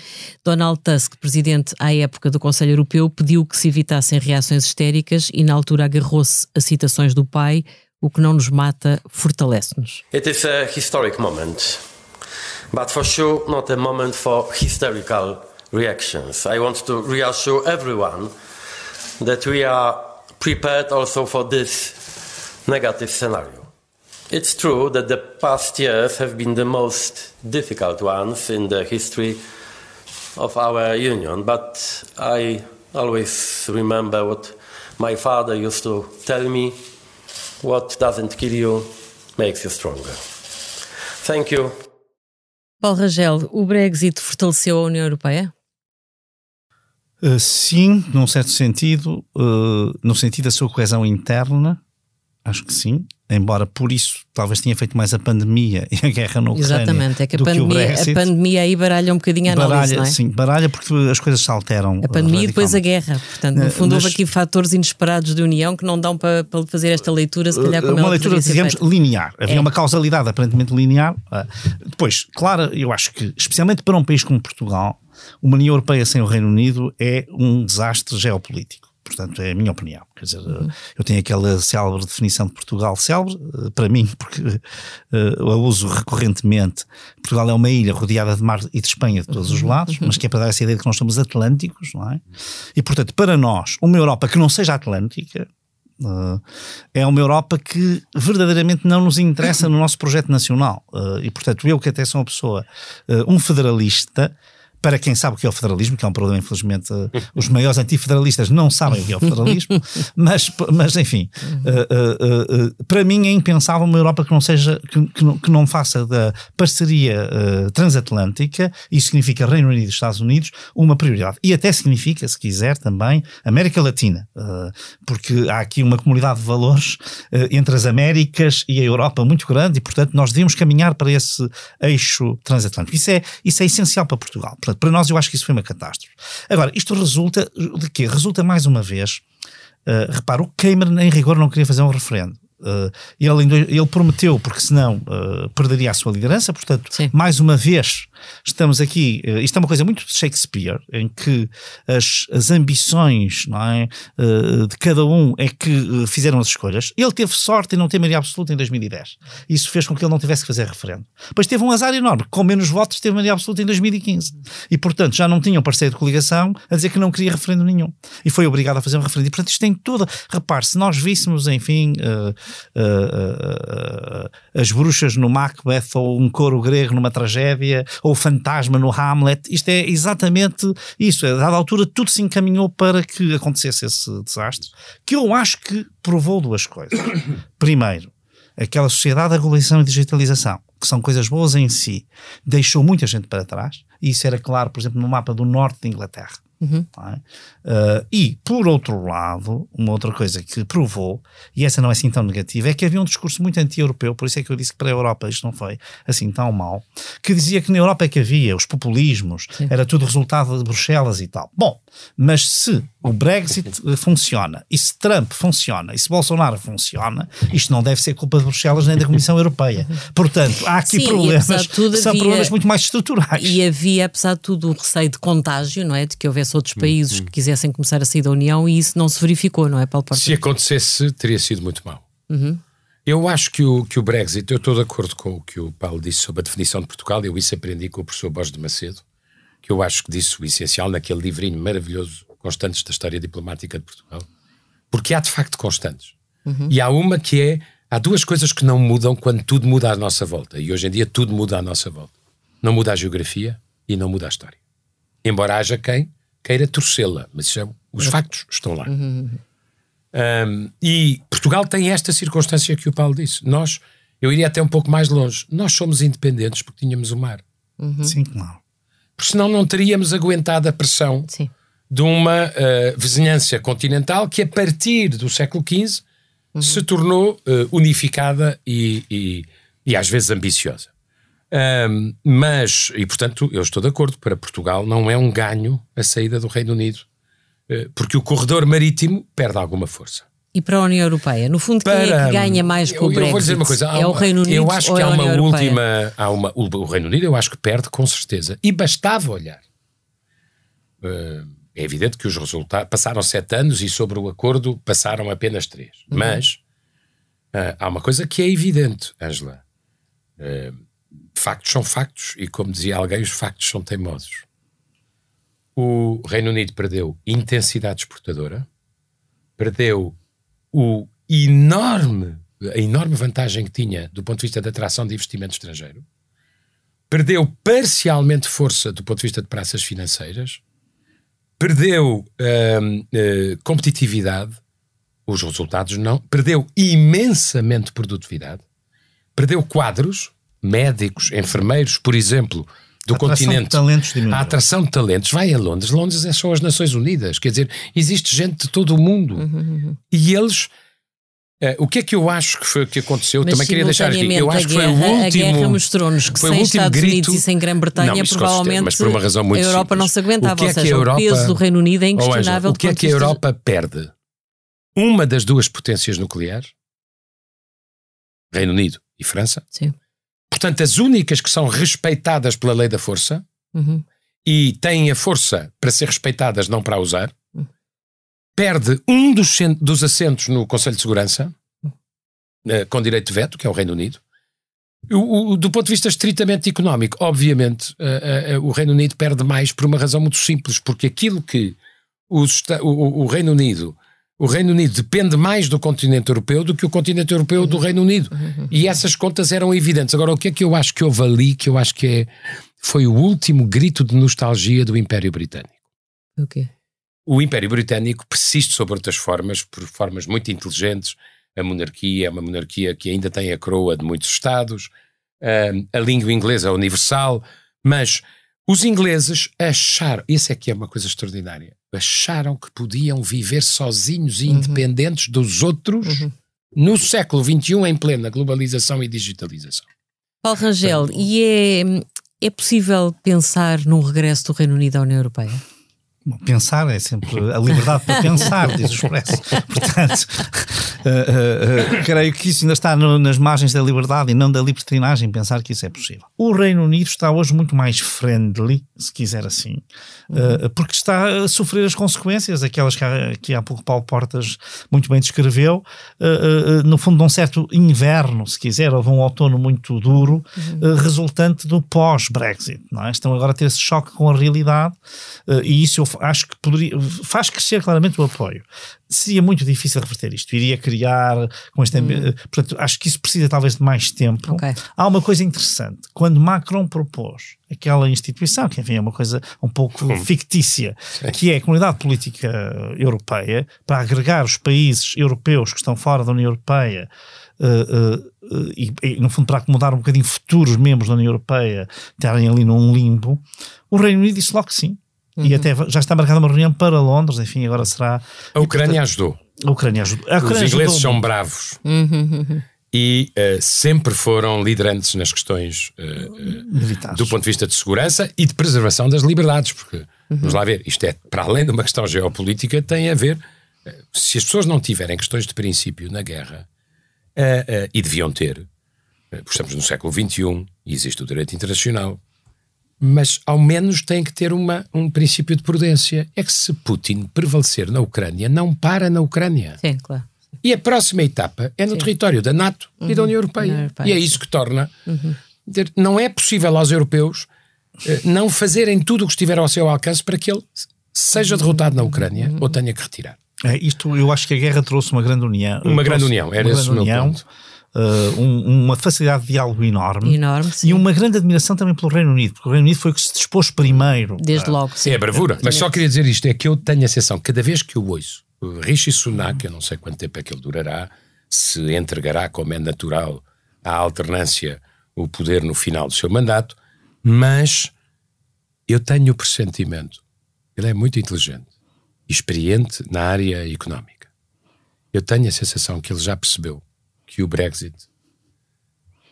Donald Tusk, presidente à época do Conselho Europeu, pediu que se evitassem reações histéricas e na altura agarrou-se a citações do pai: o que não nos mata fortalece-nos. It is a historic moment. But for sure not a moment for hysterical reactions. I want to reassure everyone that we are prepared also for this negative scenario. It's true that the past years have been the most difficult ones in the history of our union, but I always remember what my father used to tell me what doesn't kill you makes you stronger. Thank you. Paulo Rangel, o Brexit fortaleceu a União Europeia? Uh, sim, num certo sentido, uh, no sentido da sua coesão interna, acho que sim. Embora por isso talvez tenha feito mais a pandemia e a guerra na Ucrânia. Exatamente, é que a, do pandemia, que o Brexit. a pandemia aí baralha um bocadinho a análise, baralha, não é? sim, baralha porque as coisas se alteram. A pandemia e depois a guerra. Portanto, no Eh, fundo, houve mas- aqui fatores inesperados de união que não dão para, para fazer esta leitura, se calhar, como uma leitura, digamos, feita. linear. Havia É. uma causalidade aparentemente linear. Ah, Depois, claro, eu acho que, especialmente para um país como Portugal, uma União Europeia sem o Reino Unido é um desastre geopolítico. Portanto, é a minha opinião. Quer dizer, Uhum. eu tenho aquela célebre definição de Portugal, célebre eh, para mim, porque eh, eu a uso recorrentemente. Portugal é uma ilha rodeada de mar e de Espanha de todos Uhum. os lados, mas que é para dar essa ideia de que nós somos atlânticos, não é? E, portanto, para nós, uma Europa que não seja atlântica, é uma Europa que verdadeiramente não nos interessa no nosso projeto nacional. E, portanto, eu que até sou uma pessoa, um federalista, para quem sabe o que é o federalismo, que é um problema, infelizmente, uh, os maiores antifederalistas não sabem o que é o federalismo, mas, mas enfim, uh, uh, uh, para mim é impensável uma Europa que não seja, que, que não, que não faça da parceria uh, transatlântica, isso significa Reino Unido e Estados Unidos, uma prioridade. E até significa, se quiser, também América Latina, uh, porque há aqui uma comunidade de valores entre as Américas e a Europa muito grande e, portanto, nós devemos caminhar para esse eixo transatlântico. Isso é, isso é essencial para Portugal. Portanto, para nós, eu acho que isso foi uma catástrofe. Agora, isto resulta de quê? Resulta mais uma vez. Uh, repara, o Cameron, em rigor, não queria fazer um referendo. Uh, ele, ele prometeu, porque senão uh, perderia a sua liderança. Portanto, Sim. mais uma vez, estamos aqui. uh, isto é uma coisa muito de Shakespeare, em que as, as ambições não é, uh, de cada um é que fizeram as escolhas. Ele teve sorte em não ter maioria absoluta em 2010. Isso fez com que ele não tivesse que fazer referendo. Depois teve um azar enorme, com menos votos teve maioria absoluta em 2015. E, portanto, já não tinha um parceiro de coligação a dizer que não queria referendo nenhum. E foi obrigado a fazer um referendo. E, portanto, isto tem toda. Repare, se nós víssemos, enfim, uh, as bruxas no Macbeth, ou um coro grego numa tragédia, ou o fantasma no Hamlet, isto é exatamente isso. A dada altura, tudo se encaminhou para que acontecesse esse desastre, que eu acho que provou duas coisas. Primeiro, aquela sociedade da globalização e digitalização, que são coisas boas em si, deixou muita gente para trás, e isso era claro, por exemplo, no mapa do norte de Inglaterra. É? Uh, e, por outro lado, uma outra coisa que provou, e essa não é assim tão negativa, é que havia um discurso muito anti-europeu, por isso é que eu disse que para a Europa isto não foi assim tão mal, que dizia que na Europa é que havia os populismos, era tudo resultado de Bruxelas e tal. Bom, mas se o Brexit eh, funciona, e se Trump funciona, e se Bolsonaro funciona, isto não deve ser culpa de Bruxelas nem da Comissão Europeia. Portanto, há aqui Sim, problemas que são havia- problemas muito mais estruturais. E havia, apesar de tudo, o receio de contágio, não é? De que houvesse outros países que quisessem começar a sair da União e isso não se verificou, não é, Paulo? Se acontecesse, teria sido muito mau. Eu acho que o, que o Brexit, eu estou de acordo com o que o Paulo disse sobre a definição de Portugal, eu isso aprendi com o professor Borges de Macedo, que eu acho que disse o essencial naquele livrinho maravilhoso, Constantes da História Diplomática de Portugal, porque há de facto constantes. E há uma que é, há duas coisas que não mudam quando tudo muda à nossa volta, e hoje em dia tudo muda à nossa volta. Não muda a geografia e não muda a história. Embora haja quem queira torcê-la, mas isso é- os factos estão lá. Um, e Portugal tem esta circunstância que o Paulo disse. Nós, eu iria até um pouco mais longe. Nós somos independentes porque tínhamos o mar. Sim, claro. Porque senão não teríamos aguentado a pressão Sim. De uma uh, vizinhança continental que, a partir do século XV, se tornou uh, unificada e, e, e às vezes ambiciosa. Um, mas, e portanto, eu estou de acordo, para Portugal não é um ganho a saída do Reino Unido, uh, porque o corredor marítimo perde alguma força. E para a União Europeia? No fundo, quem é Para- que ganha mais com eu, o Brexit? Eu vou dizer uma coisa. é o Reino Unido Eu acho que é há uma última. Há uma, o, Reino Unido eu acho que perde com certeza. E bastava olhar. Eh, é evidente que os resultados. Passaram sete anos e sobre o acordo passaram apenas três. Uhum. Mas eh, há uma coisa que é evidente, Angela. Eh, factos são factos e, como dizia alguém, os factos são teimosos. O Reino Unido perdeu intensidade exportadora, perdeu o enorme, a enorme vantagem que tinha do ponto de vista da atração de investimento estrangeiro, perdeu parcialmente força do ponto de vista de praças financeiras, perdeu hum, eh, competitividade, os resultados não, perdeu imensamente produtividade, perdeu quadros, médicos, enfermeiros, por exemplo, do A atração de continente. A atração de talentos vai a Londres. Londres é só as Nações Unidas. Quer dizer, existe gente de todo o mundo. E eles Uh, o que é que eu acho que foi que aconteceu? Mas, Também queria deixar aqui. Eu acho que foi o último. A guerra mostrou-nos que foi sem o último Estados grito, Unidos e sem Grã-Bretanha, provavelmente mas por uma razão muito a Europa simples. não se aguentava. O que é que seja, a Europa, o peso do Reino Unido é inquestionável. o que é que a Europa perde? Uma das duas potências nucleares, Reino Unido e França. Sim. Portanto, as únicas que são respeitadas pela lei da força Uhum. e têm a força para ser respeitadas, não para a usar. Perde um dos, dos assentos no Conselho de Segurança, eh, com direito de veto, que é o Reino Unido. O- o- do ponto de vista estritamente económico, obviamente, eh, eh, o Reino Unido perde mais por uma razão muito simples, porque aquilo que os o, o- Reino Unido. O Reino Unido depende mais do continente europeu do que o continente europeu do Reino Unido. E essas contas eram evidentes. Agora, o que é que eu acho que houve ali, que eu acho que é, foi o último grito de nostalgia do Império Britânico? O quê? O Império Britânico persiste sob outras formas, por formas muito inteligentes. A monarquia é uma monarquia que ainda tem a coroa de muitos Estados, a língua inglesa é universal, mas os ingleses acharam, isso é que é uma coisa extraordinária, acharam que podiam viver sozinhos e independentes dos outros no século XXI, em plena globalização e digitalização. Paulo Rangel, e é, é possível pensar num regresso do Reino Unido à União Europeia? Pensar é sempre a liberdade para pensar, diz o Expresso. Portanto, eh, eh, eh, creio que isso ainda está no- nas margens da liberdade e não da libertinagem pensar que isso é possível. O Reino Unido está hoje muito mais friendly, se quiser assim, eh, porque está a sofrer as consequências, aquelas que há, que há pouco Paulo Portas muito bem descreveu, eh, eh, no fundo de um certo inverno, se quiser, ou de um outono muito duro, resultante do pós-Brexit. é? Estão agora a ter esse choque com a realidade e isso eu acho que poderia, faz crescer claramente o apoio. Seria muito difícil reverter isto. Iria criar com este eh, Portanto, acho que isso precisa talvez de mais tempo. Ok. Há uma coisa interessante. Quando Macron propôs aquela instituição, que enfim é uma coisa um pouco fictícia, que é a Comunidade Política Europeia, para agregar os países europeus que estão fora da União Europeia eh, eh, eh, e, e, no fundo, para acomodar um bocadinho futuros membros da União Europeia estarem ali num limbo, o Reino Unido disse logo que sim. E até já está marcada uma reunião para Londres, enfim, agora será. A Ucrânia ajudou. A Ucrânia ajudou. A Os Ucrânia ingleses ajudou são bravos Uhum, e eh, sempre foram liderantes nas questões eh, militares. do ponto de vista de segurança e de preservação das liberdades, porque vamos lá ver, isto é para além de uma questão geopolítica, tem a ver se as pessoas não tiverem questões de princípio na guerra e deviam ter, porque estamos no século XXI e existe o direito internacional, mas ao menos têm que ter uma, um princípio de prudência. É que se Putin prevalecer na Ucrânia, não para na Ucrânia. Sim, claro. E a próxima etapa é no território da NATO e da União Europeia. União Europeia, e é isso que torna. dizer, Não é possível aos europeus eh, não fazerem tudo o que estiver ao seu alcance para que ele seja derrotado na Ucrânia ou tenha que retirar. É, isto, eu acho que a guerra trouxe uma grande união. Uma grande trouxe união, era uma esse grande o meu união, ponto. Uh, um- uma facilidade de diálogo enorme. Enorme. E uma grande admiração também pelo Reino Unido, porque o Reino Unido foi o que se dispôs primeiro. Desde logo. Sim. É a bravura. Mas só queria dizer isto: é que eu tenho a sensação, cada vez que eu ouço o Rishi Sunak, eu não sei quanto tempo é que ele durará, se entregará, como é natural, à alternância o poder no final do seu mandato, mas eu tenho o pressentimento, ele é muito inteligente, experiente na área económica. Eu tenho a sensação que ele já percebeu que o Brexit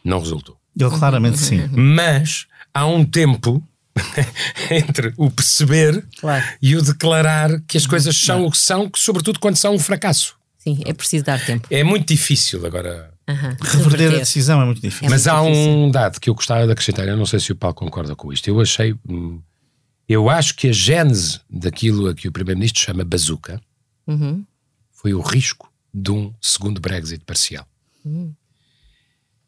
não resultou. Ele claramente sim. Mas há um tempo entre o perceber Claro. e o declarar que as coisas são o que são, que, sobretudo quando são um fracasso. Sim, é preciso dar tempo. É muito difícil agora. Aham. Reverter a decisão é muito difícil. É Mas muito há difícil. um dado que eu gostava de acrescentar, eu não sei se o Paulo concorda com isto. Eu achei. hum, Eu acho que a gênese daquilo a que o Primeiro-Ministro chama bazuca Uhum. foi o risco de um segundo Brexit parcial.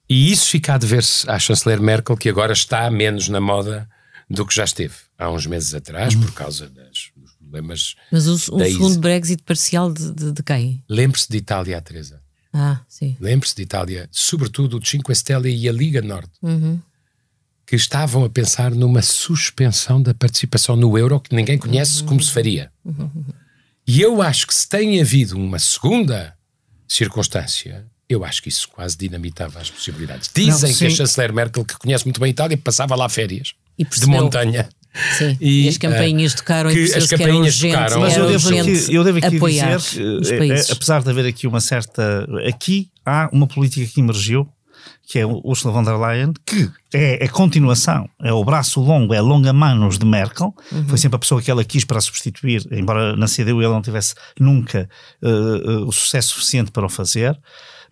E isso fica a dever-se à chanceler Merkel, que agora está menos na moda do que já esteve há uns meses atrás, por causa das, dos problemas. Mas o, um Da segundo. Brexit parcial de, de, de quem? Lembre-se de Itália, Teresa. Ah, sim. Lembre-se de Itália, sobretudo o Cinque Stelle e a Liga Norte, Uhum. que estavam a pensar numa suspensão da participação no euro que ninguém conhece como se faria. E eu acho que se tem havido uma segunda circunstância, eu acho que isso quase dinamitava as possibilidades. Dizem Não, que a chanceler Merkel, que conhece muito bem a Itália, passava lá férias E de montanha. Sim, e, as campainhas tocaram e as campainhas que tocaram. Mas eu devo, aqui, eu devo aqui dizer que, apesar de haver aqui uma certa. Aqui há uma política que emergiu que é o Ursula von der Leyen, que é a continuação, é o braço longo, é a longa manos de Merkel, uhum. foi sempre a pessoa que ela quis para substituir, embora na CDU ela não tivesse nunca uh, uh, o sucesso suficiente para o fazer.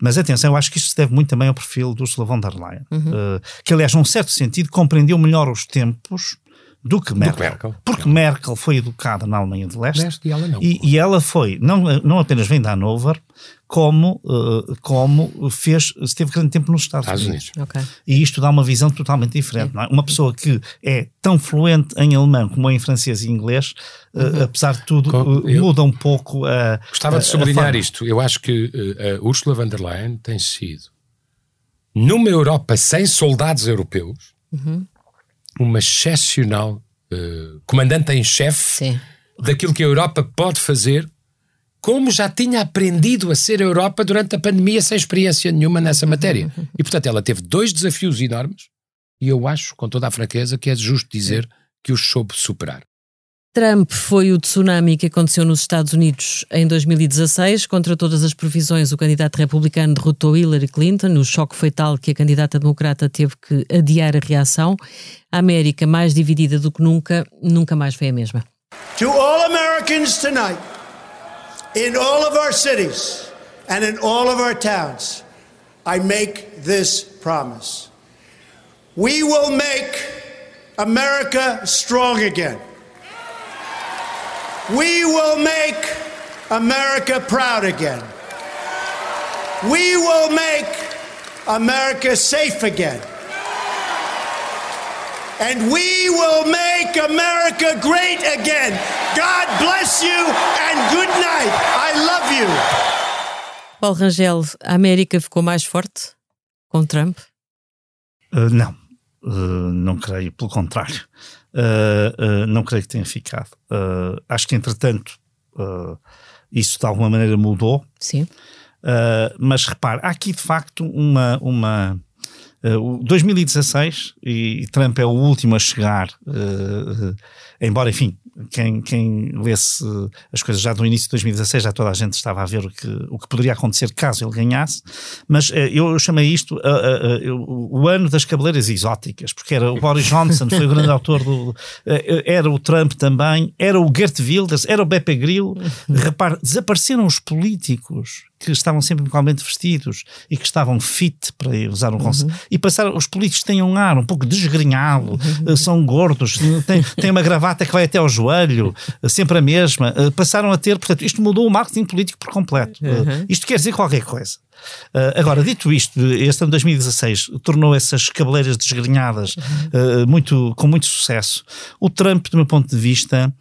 Mas atenção, eu acho que isto se deve muito também ao perfil do Ursula von der Leyen, uhum. uh, que aliás, num certo sentido, compreendeu melhor os tempos do que Merkel. Do Merkel. Porque não. Merkel foi educada na Alemanha de Leste, Leste e, ela não. E, e, ela foi, não, não apenas vem da Hannover, como, uh, como fez, esteve grande tempo nos Estados, Estados Unidos. Unidos. Okay. E isto dá uma visão totalmente diferente. É? Uma pessoa que é tão fluente em alemão como em francês e inglês, uh, uhum. apesar de tudo, uh, muda um pouco a. Gostava de sublinhar isto. Eu acho que uh, Ursula von der Leyen tem sido, numa Europa sem soldados europeus, uhum uma excepcional uh, comandante em chefe daquilo que a Europa pode fazer, como já tinha aprendido a ser a Europa durante a pandemia sem experiência nenhuma nessa matéria. E portanto ela teve dois desafios enormes e eu acho, com toda a franqueza, que é justo dizer que os soube superar. Trump foi o tsunami que aconteceu nos Estados Unidos em 2016. Contra todas as previsões, o candidato republicano derrotou Hillary Clinton. O choque foi tal que a candidata democrata teve que adiar a reação. A América, mais dividida do que nunca, nunca mais foi a mesma. To all Americans tonight, in all of our cities and in all of our towns, I make this promise. We will make America strong again. We will make America proud again. We will make America safe again. And we will make America great again. God bless you and good night. I love you. Paulo Rangel, a América ficou mais forte com Trump? Uh, não, uh, não creio, pelo contrário uh, uh, não creio que tenha ficado. Uh, acho que, entretanto, isso de alguma maneira mudou. Sim. mas repare, há aqui de facto uma. uma 2016, e Trump é o último a chegar, embora, enfim, quem, quem lesse as coisas já do início de 2016, já toda a gente estava a ver o que, o que poderia acontecer caso ele ganhasse, mas eh, eu, chamei isto uh, uh, uh, o ano das cabeleiras exóticas, porque era o Boris Johnson, foi o grande autor do. era o Trump também, era o Gert Wilders, era o Beppe Grillo. Repare, desapareceram os políticos que estavam sempre igualmente vestidos e que estavam fit para usar um conceito. Uhum. E passaram, os políticos têm um ar um pouco desgrenhado, uhum. são gordos, têm, têm uma gravata que vai até ao joelho, sempre a mesma. Passaram a ter, portanto, isto mudou o marketing político por completo. Uhum. Isto quer dizer qualquer coisa. Uh, agora, dito isto, este ano 2016 tornou essas cabeleiras desgrenhadas uh, muito, com muito sucesso. O Trump, do meu ponto de vista,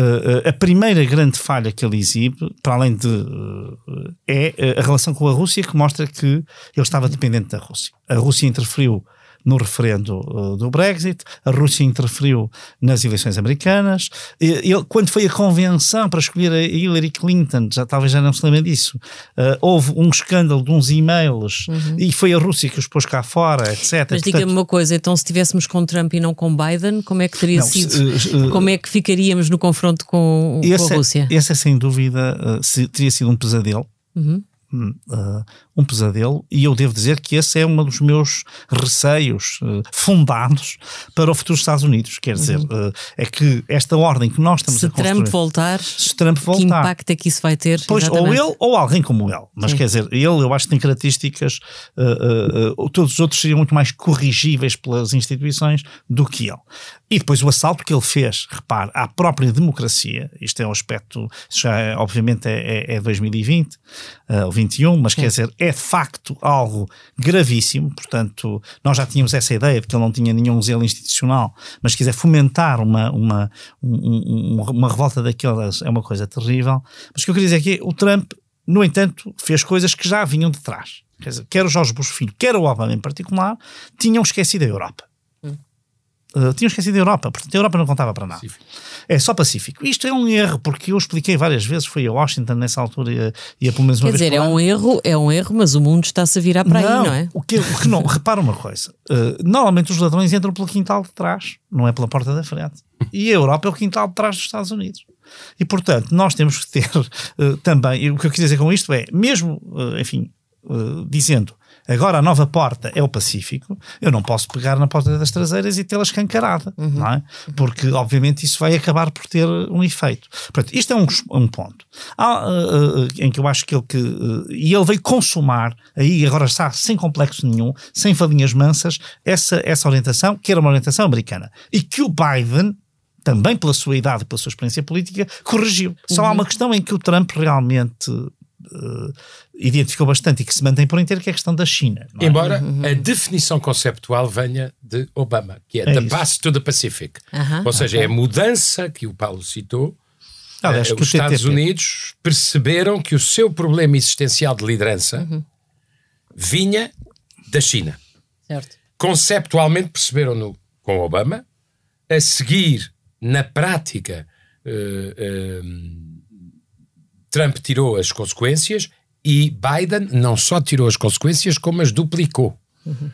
Uh, a primeira grande falha que ele exibe, para além de. Uh, é a relação com a Rússia, que mostra que ele estava dependente da Rússia. A Rússia interferiu no referendo uh, do Brexit, a Rússia interferiu nas eleições americanas. Ele, quando foi a convenção para escolher a Hillary Clinton, já talvez já não se lembrem disso, uh, houve um escândalo de uns e-mails uhum. e foi a Rússia que os pôs cá fora, etc. Mas diga-me uma coisa, então se estivéssemos com Trump e não com Biden, como é que teria não, sido? Uh, como é que ficaríamos no confronto com, com a é- Rússia? Esse é sem dúvida, se, teria sido um pesadelo. Uhum. Uh, um pesadelo, e eu devo dizer que esse é um dos meus receios uh, fundados para o futuro dos Estados Unidos. Quer dizer, uhum. uh, é que esta ordem que nós estamos se a construir. Trump voltar, se Trump voltar, que impacto é que isso vai ter? Pois, ou ele ou alguém como ele. Mas Sim. quer dizer, ele eu acho que tem características, todos os outros seriam muito mais corrigíveis pelas instituições do que ele. E depois o assalto que ele fez, repare, à própria democracia, isto é um aspecto, já é, obviamente é, é, é 2020, uh, 21, mas Sim. quer dizer, é de facto algo gravíssimo, portanto, nós já tínhamos essa ideia de que ele não tinha nenhum zelo institucional, mas quiser fomentar uma, uma, um, uma revolta daquelas é uma coisa terrível. Mas o que eu queria dizer é que o Trump, no entanto, fez coisas que já vinham de trás. Quer dizer, quer o Jorge Bush Filho, quer o Obama em particular, tinham esquecido a Europa. Uh, tinham esquecido a Europa, portanto a Europa não contava para nada. Pacífico. É só Pacífico. Isto é um erro, porque eu expliquei várias vezes, fui a Washington nessa altura e, e a pelo menos uma Quer vez dizer, é um erro, é um erro, mas o mundo está-se a virar para não, aí, não é? O que, o que não, repara uma coisa, uh, normalmente os ladrões entram pelo quintal de trás, não é pela porta da frente. e a Europa é o quintal de trás dos Estados Unidos. E, portanto, nós temos que ter uh, também, e o que eu quis dizer com isto é, mesmo, uh, enfim, uh, dizendo agora a nova porta é o Pacífico, eu não posso pegar na porta das traseiras e tê-la escancarada, uhum. não é? Porque, obviamente, isso vai acabar por ter um efeito. Portanto, isto é um, um ponto. Há, em que eu acho que ele que. e ele veio consumar, aí agora está sem complexo nenhum, sem falinhas mansas, essa, essa orientação, que era uma orientação americana. E que o Biden também pela sua idade e pela sua experiência política, corrigiu. Só há uhum. uma questão em que o Trump realmente uh, identificou bastante e que se mantém por inteiro, que é a questão da China. É? Embora uhum. a definição conceptual venha de Obama, que é, é the isso. path to the Pacific. Uhum. Ou seja, okay. é a mudança que o Paulo citou. Aliás, uh, os Estados Unidos perceberam que o seu problema existencial de liderança uhum. vinha da China. Certo. Conceptualmente perceberam-no com Obama, a seguir na prática, uh, uh, Trump tirou as consequências e Biden não só tirou as consequências, como as duplicou. Uhum.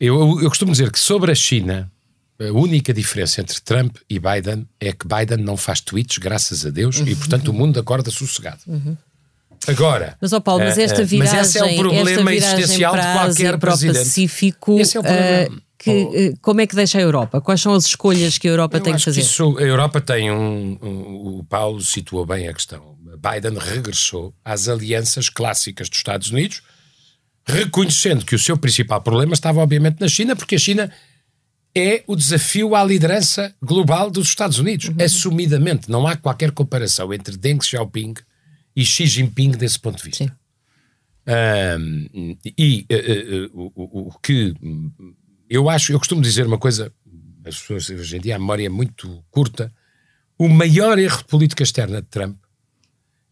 Eu, eu costumo dizer que sobre a China, a única diferença entre Trump e Biden é que Biden não faz tweets, graças a Deus, uhum. e portanto o mundo acorda sossegado. Uhum. Agora, mas, oh Paulo, mas esta viragem, mas esse é o problema existencial de qualquer presidente. Pacífico, esse é o problema. Uh, que, eh, como é que deixa a Europa? Quais são as escolhas que a Europa Eu tem que fazer? Que isso, a Europa tem um, um, O Paulo situou bem a questão. Biden regressou às alianças clássicas dos Estados Unidos, reconhecendo que o seu principal problema estava, obviamente, na China, porque a China é o desafio à liderança global dos Estados Unidos. Uhum. Assumidamente, não há qualquer comparação entre Deng Xiaoping e Xi Jinping desse ponto de vista. Sim. Um, e uh, uh, uh, o, o, que eu acho, eu costumo dizer uma coisa, as pessoas hoje em dia a memória é muito curta. O maior erro de política externa de Trump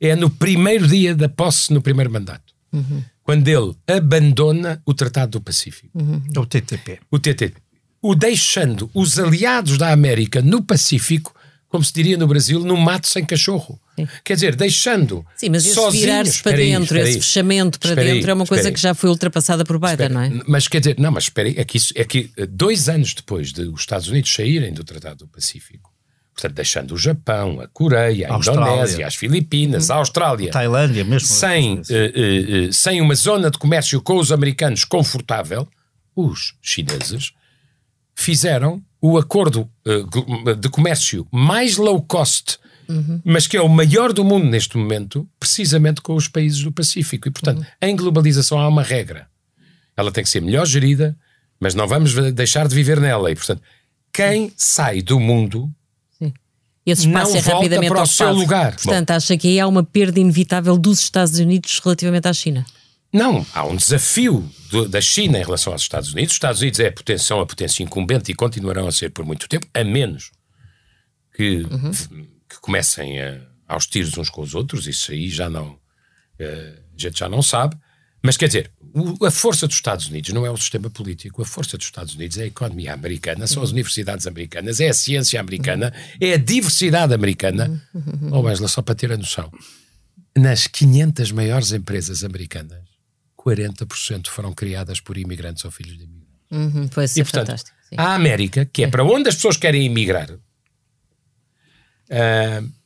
é no primeiro dia da posse no primeiro mandato. Uhum. Quando ele abandona o Tratado do Pacífico. Uhum. O TTP. O TTP. O deixando os aliados da América no Pacífico, como se diria no Brasil, no mato sem cachorro. Sim. Quer dizer, deixando. Sim, mas esse virar-se para dentro, esse fechamento para dentro, é uma coisa que já foi ultrapassada por Biden, não é? Mas quer dizer, não, mas espera aí, é que, isso, é que eh, dois anos depois de os Estados Unidos saírem do Tratado do Pacífico, portanto, deixando o Japão, a Coreia, a Austrália. Indonésia, as Filipinas, a uhum. Austrália, a Tailândia mesmo, sem, uh, uh, uh, sem uma zona de comércio com os americanos confortável, os chineses fizeram o acordo de comércio mais low cost uhum. mas que é o maior do mundo neste momento, precisamente com os países do Pacífico. E, portanto, uhum. em globalização há uma regra. Ela tem que ser melhor gerida, mas não vamos deixar de viver nela. E, portanto, quem sai do mundo esse espaço não é rapidamente para o seu lugar. Portanto, Bom, acha que aí há uma perda inevitável dos Estados Unidos relativamente à China? Não, há um desafio do, da China em relação aos Estados Unidos. Os Estados Unidos é a potência, são a potência incumbente e continuarão a ser por muito tempo, a menos que uhum que comecem a, aos tiros uns com os outros, isso aí já não, eh, a gente já não sabe. Mas quer dizer, a força dos Estados Unidos não é o sistema político, a força dos Estados Unidos é a economia americana, são as universidades americanas, é a ciência americana, é a diversidade americana. Ou mais lá, só para ter a noção, nas 500 maiores empresas americanas, 40% foram criadas por imigrantes ou filhos de imigrantes. Uhum, foi e, portanto, fantástico. Sim. A América, que é para onde as pessoas querem emigrar, uh,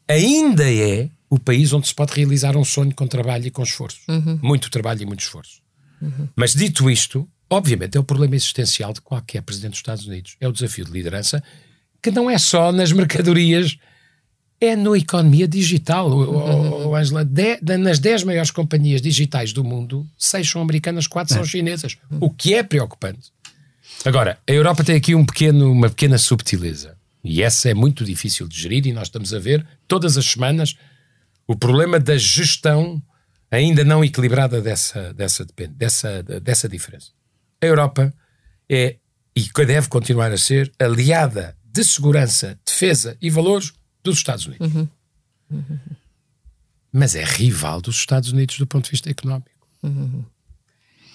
ainda é o país onde se pode realizar um sonho com trabalho e com esforço. Uhum. Muito trabalho e muito esforço. Uhum. Mas dito isto, obviamente é o problema existencial de qualquer presidente dos Estados Unidos. É o desafio de liderança que não é só nas mercadorias, é na economia digital. Uhum. Angela, de, nas 10 maiores companhias digitais do mundo, 6 são americanas, 4 são é. chinesas. O que é preocupante. Agora, a Europa tem aqui um pequeno, uma pequena subtileza. E essa é muito difícil de gerir e nós estamos a ver todas as semanas o problema da gestão ainda não equilibrada dessa, dessa, dessa, dessa diferença. A Europa é e deve continuar a ser aliada de segurança, defesa e valores dos Estados Unidos. Uhum. Uhum. Mas é rival dos Estados Unidos do ponto de vista económico. Uhum.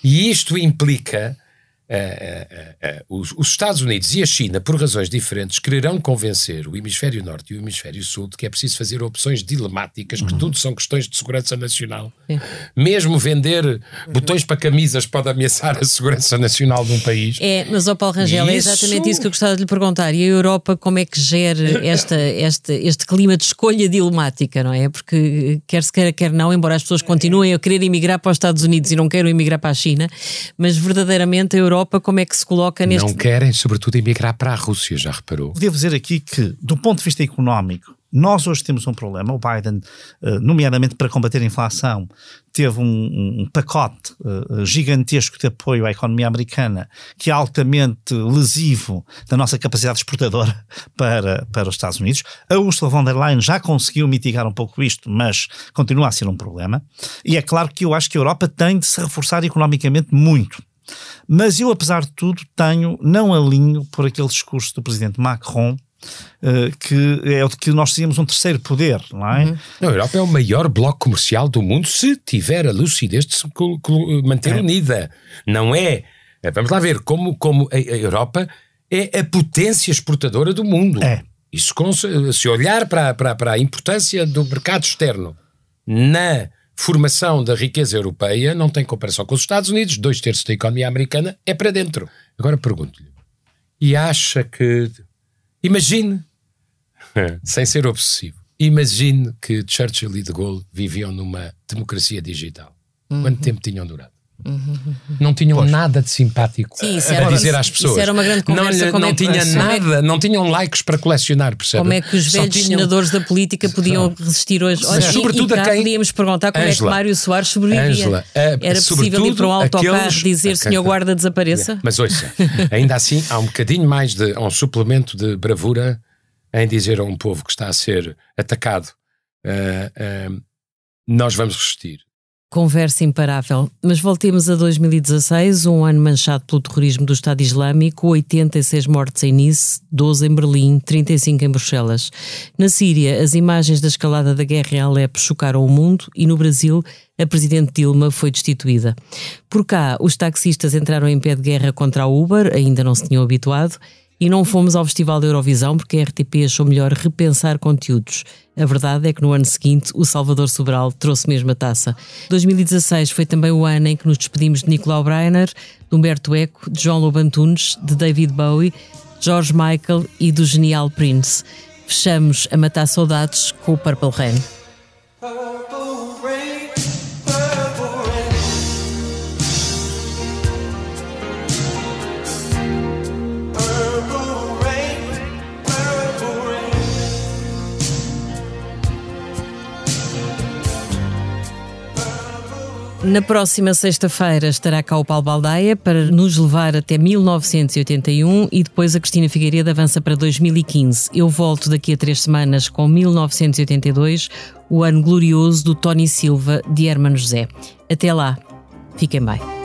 E isto implica uh, uh, os, os, Estados Unidos e a China, por razões diferentes, quererão convencer o hemisfério norte e o hemisfério sul de que é preciso fazer opções dilemáticas, que uhum. tudo são questões de segurança nacional. É. Mesmo vender uhum. botões para camisas pode ameaçar a segurança nacional de um país. É, mas, ó Paulo Rangel, isso... é exatamente isso que eu gostava de lhe perguntar. E a Europa, como é que gera esta, este, este clima de escolha dilemática, não é? Porque quer se queira, quer não, embora as pessoas continuem a querer emigrar para os Estados Unidos e não queiram emigrar para a China, mas verdadeiramente a Europa Europa, como é que se coloca neste... Não querem, sobretudo, emigrar para a Rússia, já reparou? Devo dizer aqui que, do ponto de vista económico, nós hoje temos um problema. O Biden, eh, nomeadamente para combater a inflação, teve um, um pacote uh, gigantesco de apoio à economia americana que é altamente lesivo da nossa capacidade exportadora para, para os Estados Unidos. A Ursula von der Leyen já conseguiu mitigar um pouco isto, mas continua a ser um problema. E é claro que eu acho que a Europa tem de se reforçar economicamente muito. Mas eu, apesar de tudo, tenho, não alinho por aquele discurso do presidente Macron, Uh, que é o de que nós tínhamos um terceiro poder, não é? Uhum. Não, a Europa é o maior bloco comercial do mundo se tiver a lucidez de se manter é. unida. Não é? é? Vamos lá ver como, como a Europa é a potência exportadora do mundo. É. Isso, se olhar para, para, para a importância do mercado externo na formação da riqueza europeia não tem comparação com os Estados Unidos, dois terços da economia americana é para dentro. Agora pergunto-lhe, e acha que. Imagine, sem ser obsessivo, imagine que Churchill e de Gaulle viviam numa democracia digital. Uhum. Quanto tempo tinham durado? Não tinham pois. nada de simpático Sim, a dizer às pessoas. Isso era uma grande conversa. Não, não é tinha é nada, não tinham likes para colecionar, percebe? Como é que os velhos tinham... senadores da política podiam resistir hoje? Olha, sobretudo e, e a quem... podíamos perguntar como Angela, é que Mário Soares sobrevivia. Angela, era possível ir para um autocarro aqueles... dizer senhor guarda desapareça? Mas ouça, ainda assim há um bocadinho mais de há um suplemento de bravura em dizer a um povo que está a ser atacado uh, uh, nós vamos resistir. Conversa imparável. Mas voltemos a 2016, um ano manchado pelo terrorismo do Estado Islâmico, 86 mortes em Nice, 12 em Berlim, 35 em Bruxelas. Na Síria, as imagens da escalada da guerra em Alepo chocaram o mundo e no Brasil, a presidente Dilma foi destituída. Por cá, os taxistas entraram em pé de guerra contra a Uber, ainda não se tinham habituado, e não fomos ao Festival da Eurovisão porque a RTP achou melhor repensar conteúdos. A verdade é que no ano seguinte o Salvador Sobral trouxe mesmo a taça. 2016 foi também o ano em que nos despedimos de Nicolau Breiner, de Humberto Eco, de João Lobantunes, de David Bowie, George Michael e do genial Prince. Fechamos a matar saudades com o Purple Rain. Na próxima sexta-feira estará cá o Paulo Baldaia para nos levar até 1981 e depois a Cristina Figueiredo avança para 2015. Eu volto daqui a três semanas com 1982, o ano glorioso do Tony Silva de Hermano José. Até lá, fiquem bem.